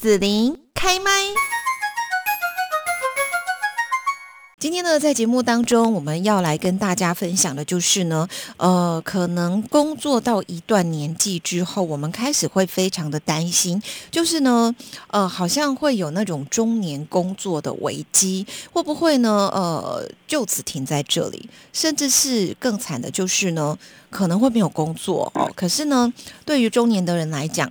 紫琳开麦。今天呢，在节目当中，我们要来跟大家分享的就是呢，呃，可能工作到一段年纪之后，我们开始会非常的担心，就是呢，呃，好像会有那种中年工作的危机，会不会呢？呃，就此停在这里，甚至是更惨的，就是呢，可能会没有工作哦。可是呢，对于中年的人来讲，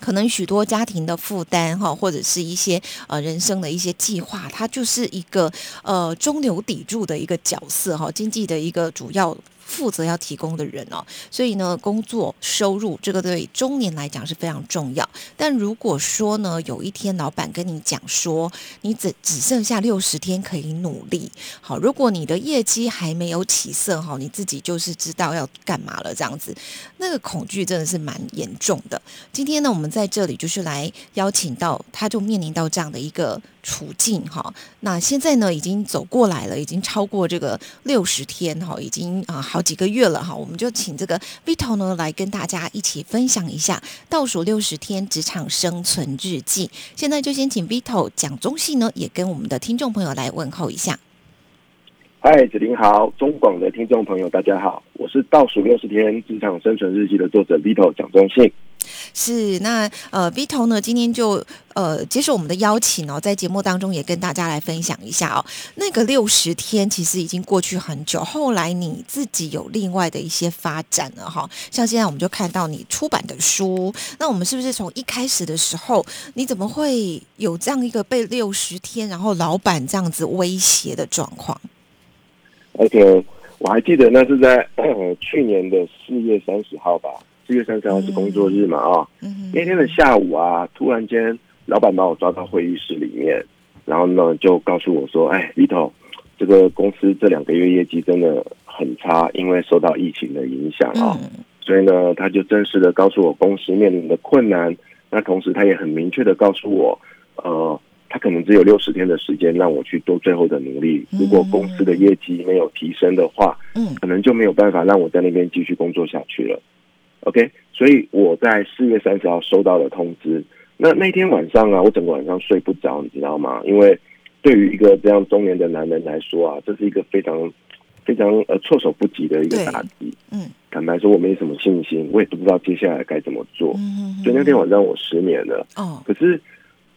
可能许多家庭的负担哈，或者是一些呃人生的一些计划，它就是一个呃中流砥柱的一个角色哈，经济的一个主要。负责要提供的人哦，所以呢，工作收入这个对中年来讲是非常重要。但如果说呢，有一天老板跟你讲说，你只只剩下六十天可以努力，好，如果你的业绩还没有起色哈，你自己就是知道要干嘛了这样子，那个恐惧真的是蛮严重的。今天呢，我们在这里就是来邀请到，他就面临到这样的一个。处境哈，那现在呢已经走过来了，已经超过这个六十天哈，已经啊好几个月了哈，我们就请这个 Vito 呢来跟大家一起分享一下倒数六十天职场生存日记。现在就先请 Vito 讲中信呢，也跟我们的听众朋友来问候一下。嗨，子林好，中广的听众朋友大家好，我是倒数六十天职场生存日记的作者 Vito 蒋中信。是那呃，Vito 呢，今天就呃接受我们的邀请哦，在节目当中也跟大家来分享一下哦。那个六十天其实已经过去很久，后来你自己有另外的一些发展了哈。像现在我们就看到你出版的书，那我们是不是从一开始的时候，你怎么会有这样一个被六十天，然后老板这样子威胁的状况？OK，我还记得那是在去年的四月三十号吧。四月三十号是工作日嘛？啊，那天的下午啊，突然间，老板把我抓到会议室里面，然后呢，就告诉我说：“哎，Vito，这个公司这两个月业绩真的很差，因为受到疫情的影响啊，所以呢，他就正式的告诉我公司面临的困难。那同时，他也很明确的告诉我，呃，他可能只有六十天的时间让我去做最后的努力。如果公司的业绩没有提升的话，嗯，可能就没有办法让我在那边继续工作下去了。” OK，所以我在四月三十号收到了通知。那那天晚上啊，我整个晚上睡不着，你知道吗？因为对于一个这样中年的男人来说啊，这是一个非常非常呃措手不及的一个打击。嗯，坦白说，我没什么信心，我也不知道接下来该怎么做。嗯所以那天晚上我失眠了。哦，可是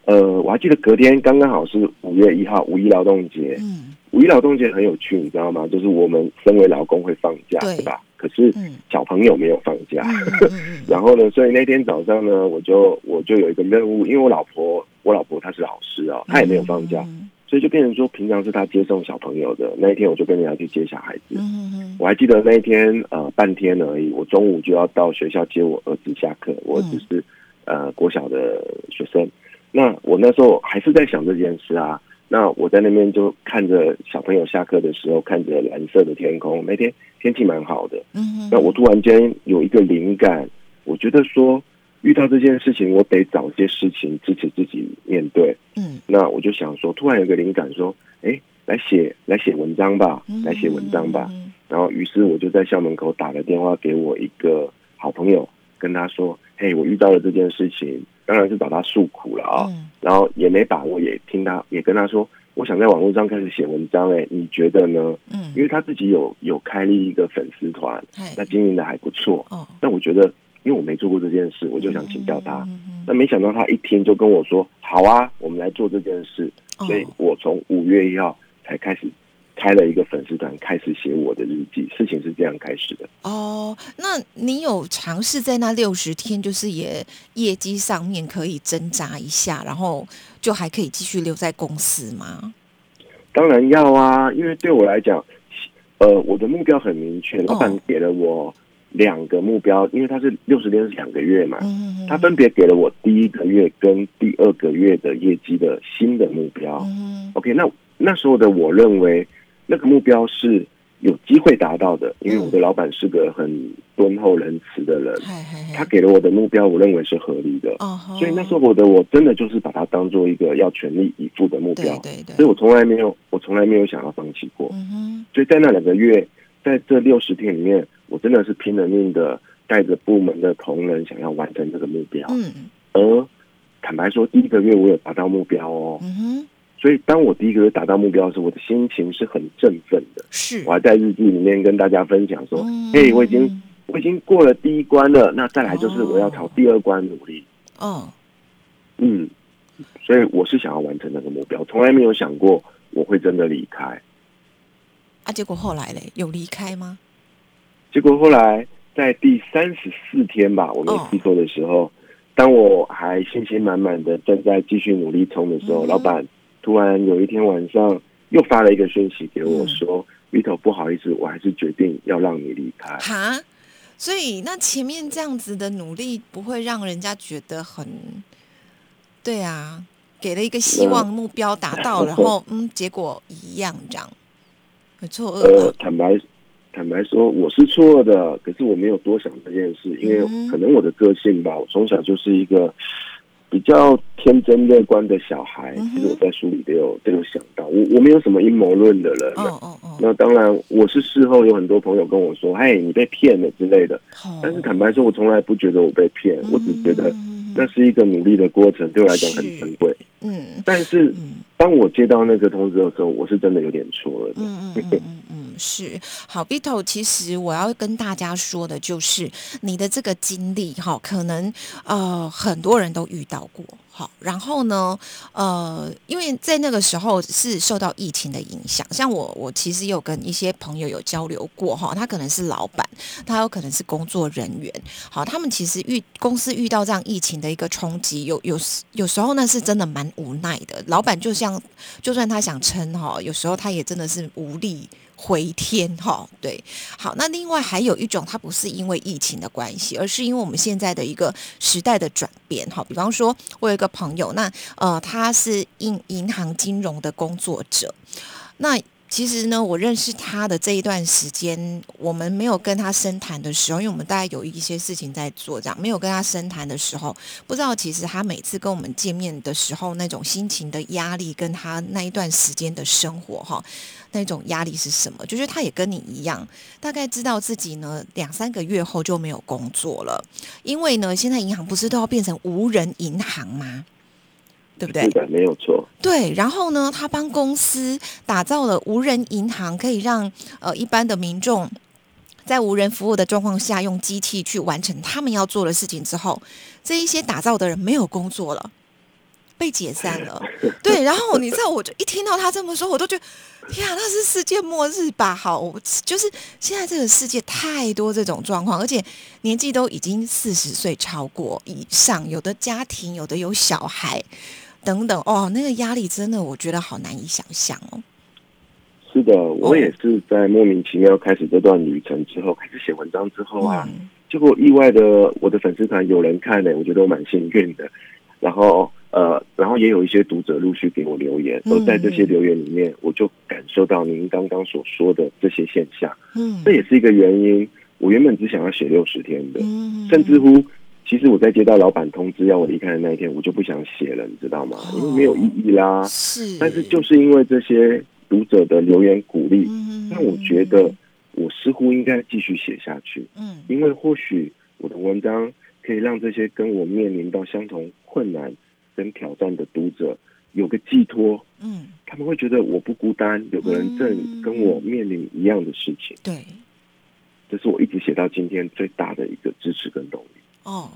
呃，我还记得隔天刚刚好是五月一号，五一劳动节。嗯，五一劳动节很有趣，你知道吗？就是我们身为劳工会放假，对吧？可是小朋友没有放假，然后呢，所以那天早上呢，我就我就有一个任务，因为我老婆我老婆她是老师啊，她也没有放假，所以就变成说平常是她接送小朋友的那一天，我就跟人家去接小孩子。我还记得那一天呃半天而已，我中午就要到学校接我儿子下课，我只是呃国小的学生，那我那时候还是在想这件事啊。那我在那边就看着小朋友下课的时候，看着蓝色的天空。那天天气蛮好的，嗯，那我突然间有一个灵感，我觉得说遇到这件事情，我得找些事情支持自己面对。嗯，那我就想说，突然有个灵感，说，哎，来写来写文章吧，来写文章吧。然后，于是我就在校门口打了电话给我一个好朋友，跟他说，嘿，我遇到了这件事情。当然是找他诉苦了啊，然后也没把握，也听他，也跟他说，我想在网络上开始写文章，哎，你觉得呢？嗯，因为他自己有有开立一个粉丝团，那经营的还不错。哦，但我觉得，因为我没做过这件事，我就想请教他。那没想到他一听就跟我说，好啊，我们来做这件事。所以我从五月一号才开始。开了一个粉丝团，开始写我的日记，事情是这样开始的。哦，那你有尝试在那六十天，就是也业绩上面可以挣扎一下，然后就还可以继续留在公司吗？当然要啊，因为对我来讲，呃，我的目标很明确，老板给了我两个目标，因为他是六十天是两个月嘛，他分别给了我第一个月跟第二个月的业绩的新的目标。OK，那那时候的我认为。那个目标是有机会达到的，因为我的老板是个很敦厚仁慈的人，他给了我的目标，我认为是合理的，所以那时候我的我真的就是把它当做一个要全力以赴的目标，所以我从来没有我从来没有想要放弃过，所以在那两个月，在这六十天里面，我真的是拼了命的带着部门的同仁想要完成这个目标，而坦白说，第一个月我有达到目标哦。所以当我第一个月达到目标的时候，我的心情是很振奋的。是。我还在日记里面跟大家分享说：“嘿，我已经我已经过了第一关了，那再来就是我要朝第二关努力。”哦。嗯。所以我是想要完成那个目标，从来没有想过我会真的离开。啊，结果后来嘞，有离开吗？结果后来在第三十四天吧，我没记错的时候，当我还信心满满的正在继续努力冲的时候，老板突然有一天晚上又发了一个讯息给我说：“Vito，不好意思，我还是决定要让你离开。”哈，所以那前面这样子的努力不会让人家觉得很对啊。给了一个希望目标达到，然后 嗯，结果一样这样，很错愕。呃，坦白坦白说，我是错的，可是我没有多想这件事，因为可能我的个性吧，我从小就是一个比较天真乐观的小孩。其实我在书里都有都有想到，我我没有什么阴谋论的人。哦哦哦。那当然，我是事后有很多朋友跟我说：“嘿，你被骗了之类的。”但是坦白说，我从来不觉得我被骗，我只觉得。那是一个努力的过程，对我来讲很珍贵。嗯，但是当我接到那个通知的时候，我是真的有点错了。嗯嗯嗯是好，Vito，其实我要跟大家说的就是你的这个经历，哈，可能呃很多人都遇到过。好，然后呢，呃，因为在那个时候是受到疫情的影响，像我，我其实有跟一些朋友有交流过，哈，他可能是老板，他有可能是工作人员，好，他们其实遇公司遇到这样疫情的一个冲击，有有有时候呢是真的蛮无奈的，老板就像就算他想撑哈，有时候他也真的是无力。回天哈，对，好，那另外还有一种，它不是因为疫情的关系，而是因为我们现在的一个时代的转变哈。比方说，我有一个朋友，那呃，他是银银行金融的工作者，那。其实呢，我认识他的这一段时间，我们没有跟他深谈的时候，因为我们大概有一些事情在做，这样没有跟他深谈的时候，不知道其实他每次跟我们见面的时候，那种心情的压力，跟他那一段时间的生活哈，那种压力是什么？就是他也跟你一样，大概知道自己呢两三个月后就没有工作了，因为呢，现在银行不是都要变成无人银行吗？对不对？没有错。对，然后呢，他帮公司打造了无人银行，可以让呃一般的民众在无人服务的状况下，用机器去完成他们要做的事情。之后，这一些打造的人没有工作了，被解散了。对，然后你知道，我就一听到他这么说，我都觉得，天啊，那是世界末日吧？好，就是现在这个世界太多这种状况，而且年纪都已经四十岁超过以上，有的家庭，有的有小孩。等等哦，那个压力真的，我觉得好难以想象哦。是的，我也是在莫名其妙开始这段旅程之后，开始写文章之后啊，结果意外的，我的粉丝团有人看呢，我觉得我蛮幸运的。然后呃，然后也有一些读者陆续给我留言，而在这些留言里面，我就感受到您刚刚所说的这些现象。嗯，这也是一个原因。我原本只想要写六十天的，甚至乎。其实我在接到老板通知要我离开的那一天，我就不想写了，你知道吗？因为没有意义啦。是。但是就是因为这些读者的留言鼓励，那我觉得我似乎应该继续写下去。嗯。因为或许我的文章可以让这些跟我面临到相同困难跟挑战的读者有个寄托。嗯。他们会觉得我不孤单，有个人正跟我面临一样的事情。对。这是我一直写到今天最大的一个支持跟动力。哦，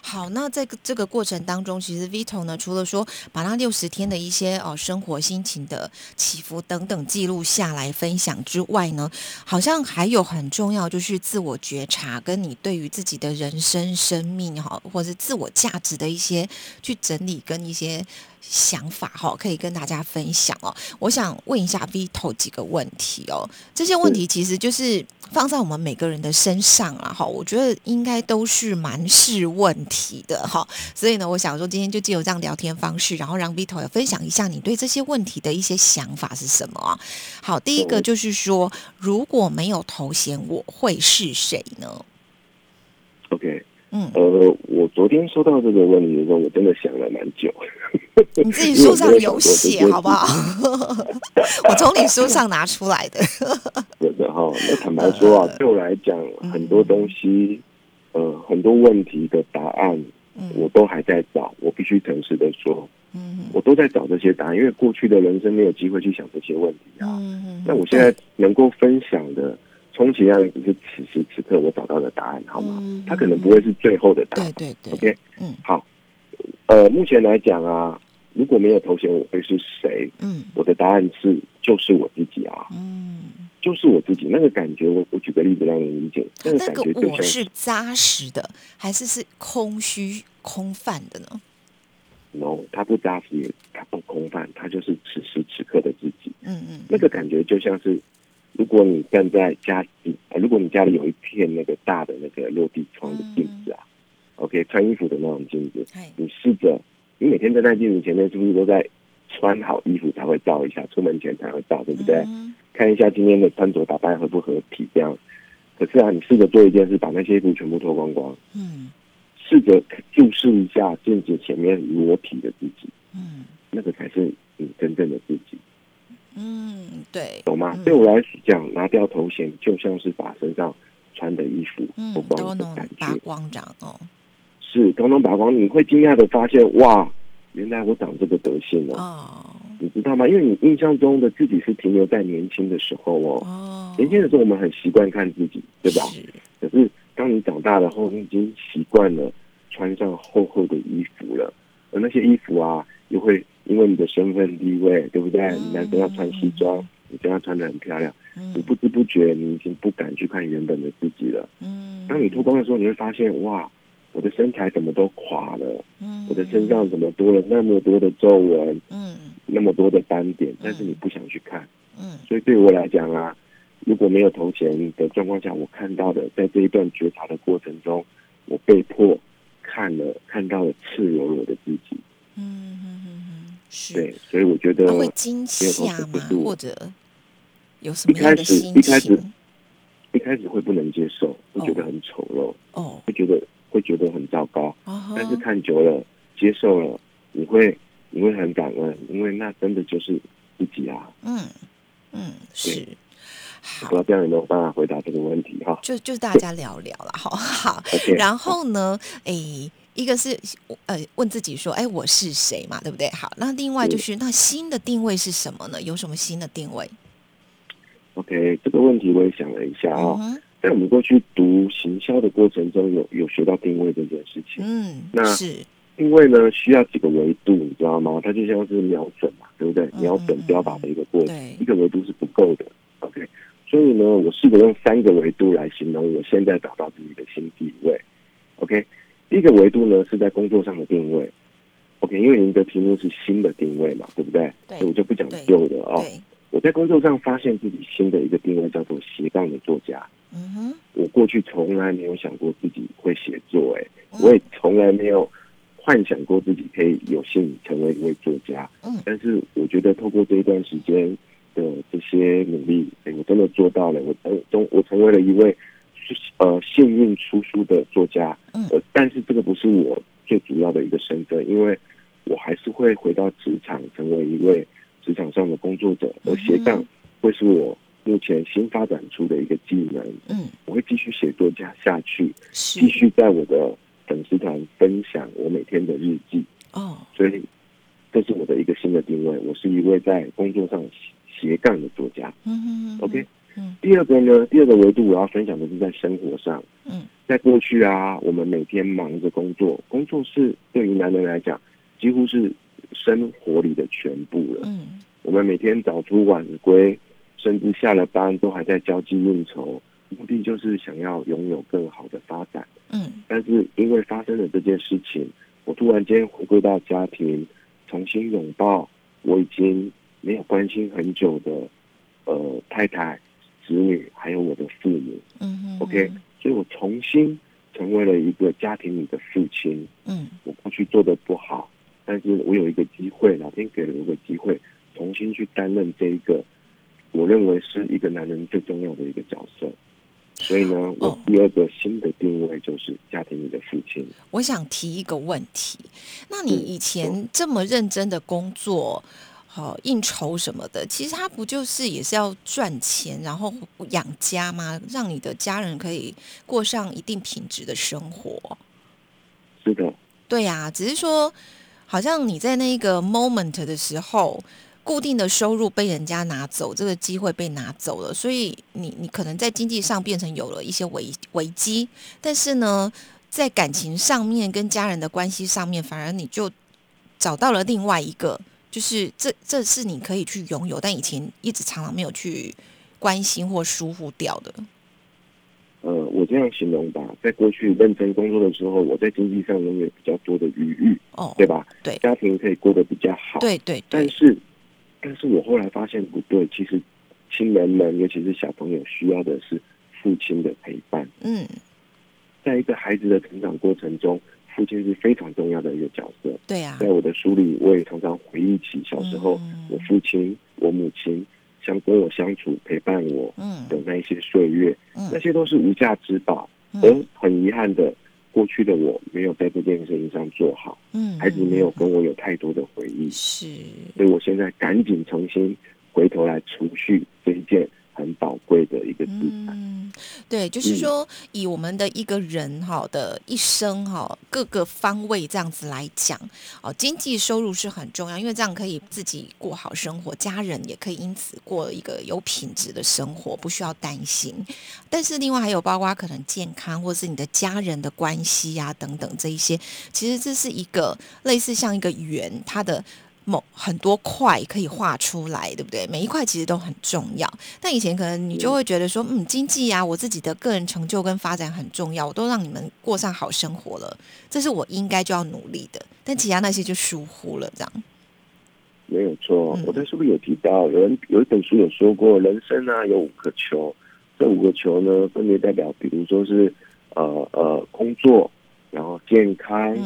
好，那在这个过程当中，其实 Vito 呢，除了说把那六十天的一些哦生活心情的起伏等等记录下来分享之外呢，好像还有很重要就是自我觉察，跟你对于自己的人生、生命哈，或者是自我价值的一些去整理跟一些。想法哈，可以跟大家分享哦。我想问一下 Vito 几个问题哦。这些问题其实就是放在我们每个人的身上啊，哈，我觉得应该都是蛮是问题的哈。所以呢，我想说今天就借由这样聊天方式，然后让 Vito 也分享一下你对这些问题的一些想法是什么啊？好，第一个就是说，如果没有头衔，我会是谁呢？OK，嗯，呃，我昨天收到这个问题的时候，我真的想了蛮久。你自己书上有写好不好？我从你书上拿出来的。有的哈，那坦白说啊，对我来讲，很多东西，呃，很多问题的答案，我都还在找，我必须诚实的说，嗯，我都在找这些答案，因为过去的人生没有机会去想这些问题啊。嗯那我现在能够分享的，充其量只是此时此刻我找到的答案，好吗？它可能不会是最后的答案。对对对。OK，嗯，好。呃，目前来讲啊，如果没有头衔，我会是谁？嗯，我的答案是，就是我自己啊。嗯，就是我自己那个感觉。我我举个例子让你理解，那个感觉就像是扎实的，还是是空虚空泛的呢？No，他不扎实，他不空泛，他就是此时此刻的自己。嗯嗯，那个感觉就像是，如果你站在家里，如果你家里有一片那个大的那个落地窗的镜子啊。OK，穿衣服的那种镜子，你试着，你每天站在镜子前面，是不是都在穿好衣服才会照一下，出门前才会照，对不对？看一下今天的穿着打扮合不合体，这样。可是啊，你试着做一件事，把那些衣服全部脱光光，嗯，试着注视一下镜子前面裸体的自己，嗯，那个才是你真正的自己。嗯，对，懂吗？对我来讲，拿掉头衔就像是把身上穿的衣服脱光的感觉，光长哦。是刚刚拔光，你会惊讶的发现，哇，原来我长这个德性哦，你知道吗？因为你印象中的自己是停留在年轻的时候哦，年轻的时候我们很习惯看自己，对吧？可是当你长大了后，你已经习惯了穿上厚厚的衣服了，而那些衣服啊，又会因为你的身份地位，对不对？男生要穿西装，你这样穿的很漂亮，你不知不觉你已经不敢去看原本的自己了。嗯，当你脱光的时候，你会发现，哇！我的身材怎么都垮了？嗯，我的身上怎么多了那么多的皱纹？嗯，那么多的斑点，但是你不想去看。嗯，所以对我来讲啊，如果没有投钱的状况下，我看到的在这一段觉察的过程中，我被迫看了看到了赤裸裸的自己。嗯嗯嗯嗯，是。对，所以我觉得会惊吓吗？或者有什么样的心情？一开始一开始会不能接受，会觉得很丑陋。哦，会觉得。会觉得很糟糕，但是看久了，接受了，你会你会很感恩，因为那真的就是自己啊。嗯嗯，是。好不知道这样有没有办法回答这个问题哈？就就大家聊聊了，好好。然后呢，哎，一个是呃问自己说，哎，我是谁嘛，对不对？好，那另外就是那新的定位是什么呢？有什么新的定位？OK，这个问题我也想了一下啊。在我们过去读行销的过程中，有有学到定位这件事情。嗯，那是定位呢，需要几个维度，你知道吗？它就像是瞄准嘛，对不对？瞄准标靶的一个过程，一个维度是不够的。OK，所以呢，我试着用三个维度来形容我现在找到自己的新地位。OK，第一个维度呢是在工作上的定位。OK，因为您的题目是新的定位嘛，对不对？对，所以我就不讲旧的哦。我在工作上发现自己新的一个定位叫做斜杠的作家。嗯哼，我过去从来没有想过自己会写作，哎，我也从来没有幻想过自己可以有幸成为一位作家。嗯，但是我觉得透过这一段时间的这些努力，哎，我真的做到了。我成我成为了一位呃幸运出书的作家。嗯，但是这个不是我最主要的一个身份，因为我还是会回到职场，成为一位职场上的工作者，而斜杠会是我。目前新发展出的一个技能，嗯，我会继续写作家下去，继续在我的粉丝团分享我每天的日记。哦，所以这是我的一个新的定位，我是一位在工作上斜杠的作家。嗯哼 OK，嗯，第二个呢，第二个维度我要分享的是在生活上。嗯，在过去啊，我们每天忙着工作，工作是对于男人来讲几乎是生活里的全部了。嗯，我们每天早出晚归。甚至下了班都还在交际应酬，目的就是想要拥有更好的发展。嗯，但是因为发生了这件事情，我突然间回归到家庭，重新拥抱我已经没有关心很久的呃太太、子女，还有我的父母。嗯 o k 所以我重新成为了一个家庭里的父亲。嗯，我过去做的不好，但是我有一个机会，老天给了我一个机会，重新去担任这一个。我认为是一个男人最重要的一个角色，所以呢，我第二个新的定位就是家庭里的父亲。我想提一个问题，那你以前这么认真的工作，好应酬什么的，其实他不就是也是要赚钱，然后养家吗？让你的家人可以过上一定品质的生活。是的，对呀，只是说，好像你在那个 moment 的时候，固定的收入被人家拿走，这个机会被拿走了，所以你你可能在经济上变成有了一些危危机，但是呢，在感情上面跟家人的关系上面，反而你就找到了另外一个，就是这这是你可以去拥有，但以前一直常常没有去关心或疏忽掉的。呃，我这样形容吧，在过去认真工作的时候，我在经济上拥有比较多的余裕，哦，对吧？对，家庭可以过得比较好，对对。但是，但是我后来发现不对，其实亲人们，尤其是小朋友，需要的是父亲的陪伴。嗯，在一个孩子的成长过程中，父亲是非常重要的一个角色。对啊，在我的书里，我也常常回忆起小时候我父亲、我母亲。相跟我相处、陪伴我的那一些岁月，那些都是无价之宝。而很遗憾的，过去的我没有在这件事情上做好，嗯孩子没有跟我有太多的回忆，是，所以我现在赶紧重新回头来储蓄这一件。对，就是说，以我们的一个人哈的一生哈各个方位这样子来讲，哦，经济收入是很重要，因为这样可以自己过好生活，家人也可以因此过一个有品质的生活，不需要担心。但是另外还有包括可能健康，或是你的家人的关系呀等等这一些，其实这是一个类似像一个圆，它的。某很多块可以画出来，对不对？每一块其实都很重要。但以前可能你就会觉得说，嗯，经济啊，我自己的个人成就跟发展很重要，我都让你们过上好生活了，这是我应该就要努力的。但其他那些就疏忽了，这样。没有错，我在书里有提到，有人有一本书有说过，人生啊有五个球，这五个球呢分别代表，比如说是呃呃工作，然后健康、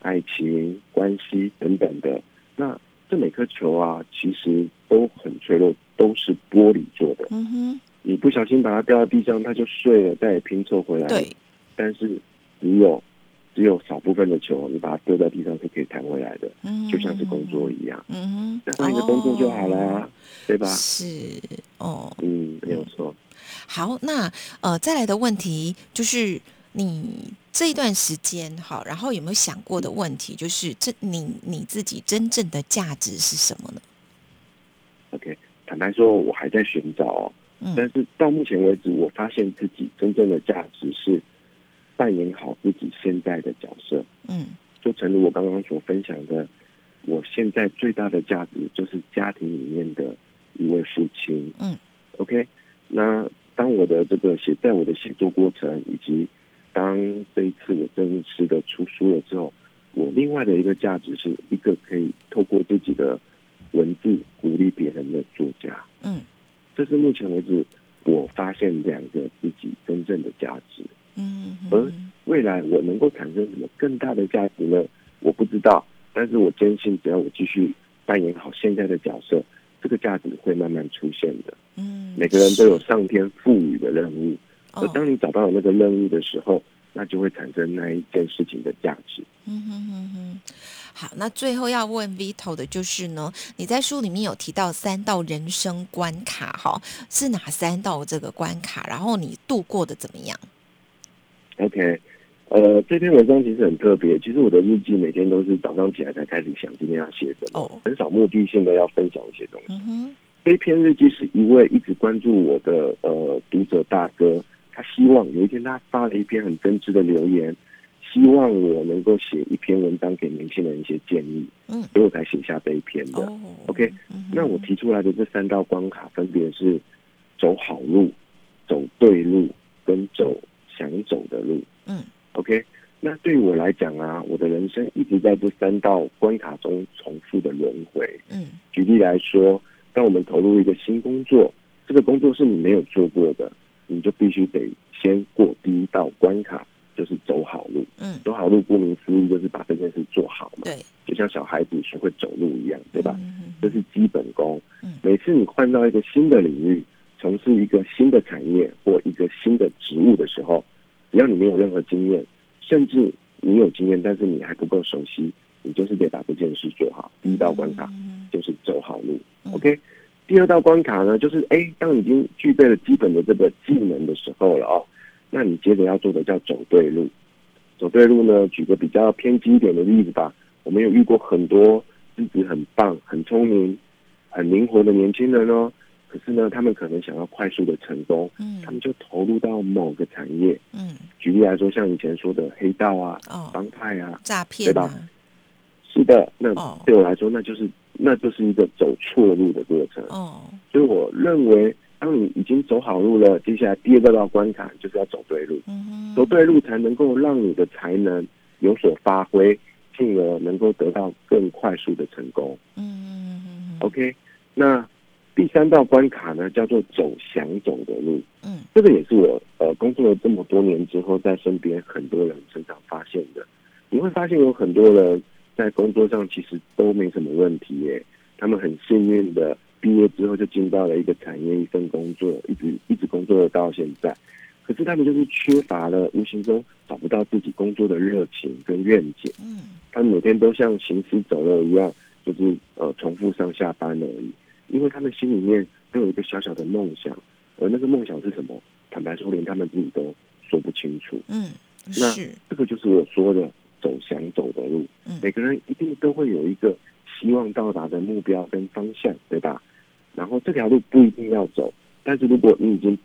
爱情、关系等等的。那这每颗球啊，其实都很脆弱，都是玻璃做的。嗯哼，你不小心把它掉到地上，它就碎了，再也拼凑回来。对，但是只有只有少部分的球，你把它丢在地上是可以弹回来的。嗯，就像是工作一样。嗯哼，换一个工作就好了，对吧？是哦，嗯，没有错。好，那呃，再来的问题就是你。这一段时间，好，然后有没有想过的问题，就是这你你自己真正的价值是什么呢？OK，坦白说，我还在寻找，嗯，但是到目前为止，我发现自己真正的价值是扮演好自己现在的角色，嗯，就正如我刚刚所分享的，我现在最大的价值就是家庭里面的一位父亲，嗯，OK，那当我的这个写在我的写作过程以及当这一次我正式的出书了之后，我另外的一个价值是一个可以透过自己的文字鼓励别人的作家。嗯，这是目前为止我发现两个自己真正的价值。嗯，而未来我能够产生什么更大的价值呢？我不知道，但是我坚信，只要我继续扮演好现在的角色，这个价值会慢慢出现的。嗯，每个人都有上天赋予的任务。而当你找到了那个任务的时候，那就会产生那一件事情的价值。嗯哼哼哼。好，那最后要问 Vito 的就是呢，你在书里面有提到三道人生关卡，哈，是哪三道这个关卡？然后你度过的怎么样？OK，呃，这篇文章其实很特别。其实我的日记每天都是早上起来才开始想今天要写什么，很少目的性的要分享一些东西。这篇日记是一位一直关注我的呃读者大哥。他希望有一天，他发了一篇很真挚的留言，希望我能够写一篇文章给年轻人一些建议，嗯，所以我才写下这一篇的。OK，那我提出来的这三道关卡分别是走好路、走对路跟走想走的路。嗯，OK，那对于我来讲啊，我的人生一直在这三道关卡中重复的轮回。嗯，举例来说，当我们投入一个新工作，这个工作是你没有做过的。你就必须得先过第一道关卡，就是走好路。嗯，走好路，顾名思义就是把这件事做好嘛。对，就像小孩子学会走路一样，对吧？嗯这是基本功。嗯，每次你换到一个新的领域，从事一个新的产业或一个新的职务的时候，只要你没有任何经验，甚至你有经验，但是你还不够熟悉，你就是得把这件事做好。第一道关卡就是走好路。OK。第二道关卡呢，就是哎，当已经具备了基本的这个技能的时候了哦，那你接着要做的叫走对路。走对路呢，举个比较偏激一点的例子吧，我们有遇过很多自己很棒、很聪明、很灵活的年轻人哦。可是呢，他们可能想要快速的成功，嗯，他们就投入到某个产业，嗯，举例来说，像以前说的黑道啊、帮派啊、诈骗，对吧？是的，那对我来说，那就是那就是一个走错路的过程。哦，所以我认为，当你已经走好路了，接下来第二个道关卡就是要走对路，走对路才能够让你的才能有所发挥，进而能够得到更快速的成功。嗯，OK，那。第三道关卡呢，叫做走想走的路。嗯，这个也是我呃工作了这么多年之后，在身边很多人身上发现的。你会发现有很多人在工作上其实都没什么问题耶，他们很幸运的毕业之后就进到了一个产业一份工作，一直一直工作到现在。可是他们就是缺乏了，无形中找不到自己工作的热情跟愿景。嗯，他们每天都像行尸走肉一样，就是呃重复上下班而已。因为他们心里面都有一个小小的梦想，而那个梦想是什么？坦白说，连他们自己都说不清楚。嗯，那这个就是我说的走想走的路。嗯，每个人一定都会有一个希望到达的目标跟方向，对吧？然后这条路不一定要走，但是如果你已经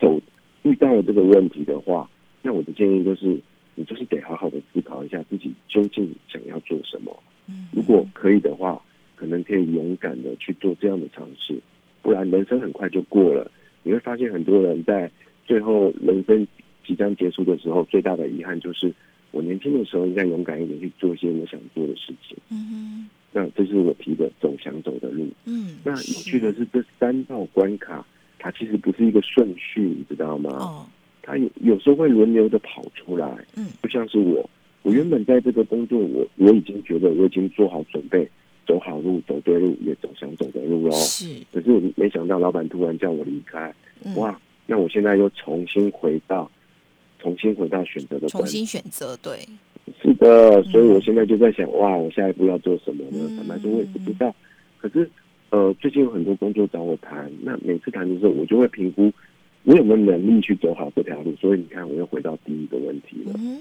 走遇到了这个问题的话，那我的建议就是，你就是得好好的思考一下自己究竟想要做什么。嗯，如果可以的话。可能可以勇敢的去做这样的尝试，不然人生很快就过了。你会发现很多人在最后人生即将结束的时候，最大的遗憾就是我年轻的时候应该勇敢一点去做一些我想做的事情。嗯哼，那这是我提的走想走的路。嗯，那有趣的是这三道关卡，它其实不是一个顺序，你知道吗？哦，它有有时候会轮流的跑出来。嗯，就像是我，我原本在这个工作，我我已经觉得我已经做好准备。走好路，走对路，也走想走的路哦。是，可是我没想到，老板突然叫我离开。哇，那我现在又重新回到，重新回到选择的。重新选择，对。是的，所以我现在就在想，哇，我下一步要做什么呢？坦白说，我也不知道。可是，呃，最近有很多工作找我谈，那每次谈的时候，我就会评估我有没有能力去走好这条路。所以你看，我又回到第一个问题了。嗯，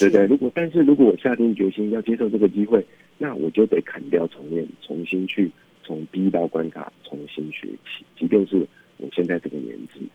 对对。如果，但是如果我下定决心要接受这个机会。那我就得砍掉重练，重新去从第一道关卡重新学起，即便是我现在这个年纪，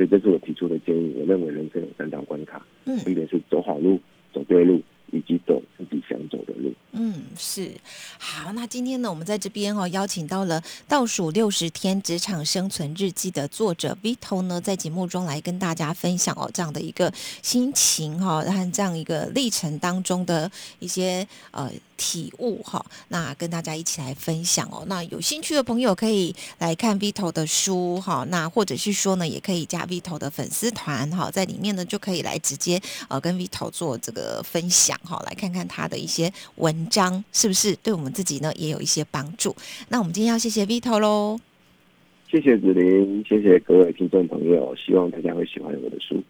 所以这是我提出的建议。我认为人生有三道关卡，嗯分别是走好路、走对路，以及走自己想走的路。嗯，是好。那今天呢，我们在这边哦，邀请到了倒数六十天职场生存日记的作者 Vito 呢，在节目中来跟大家分享哦这样的一个心情哈，和这样一个历程当中的一些呃。体悟哈，那跟大家一起来分享哦。那有兴趣的朋友可以来看 Vito 的书哈，那或者是说呢，也可以加 Vito 的粉丝团哈，在里面呢就可以来直接呃跟 Vito 做这个分享哈，来看看他的一些文章是不是对我们自己呢也有一些帮助。那我们今天要谢谢 Vito 喽，谢谢子琳，谢谢各位听众朋友，希望大家会喜欢我的书。